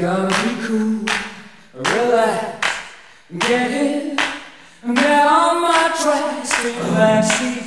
Gonna be cool, relax, get in, get on my tracks, relax.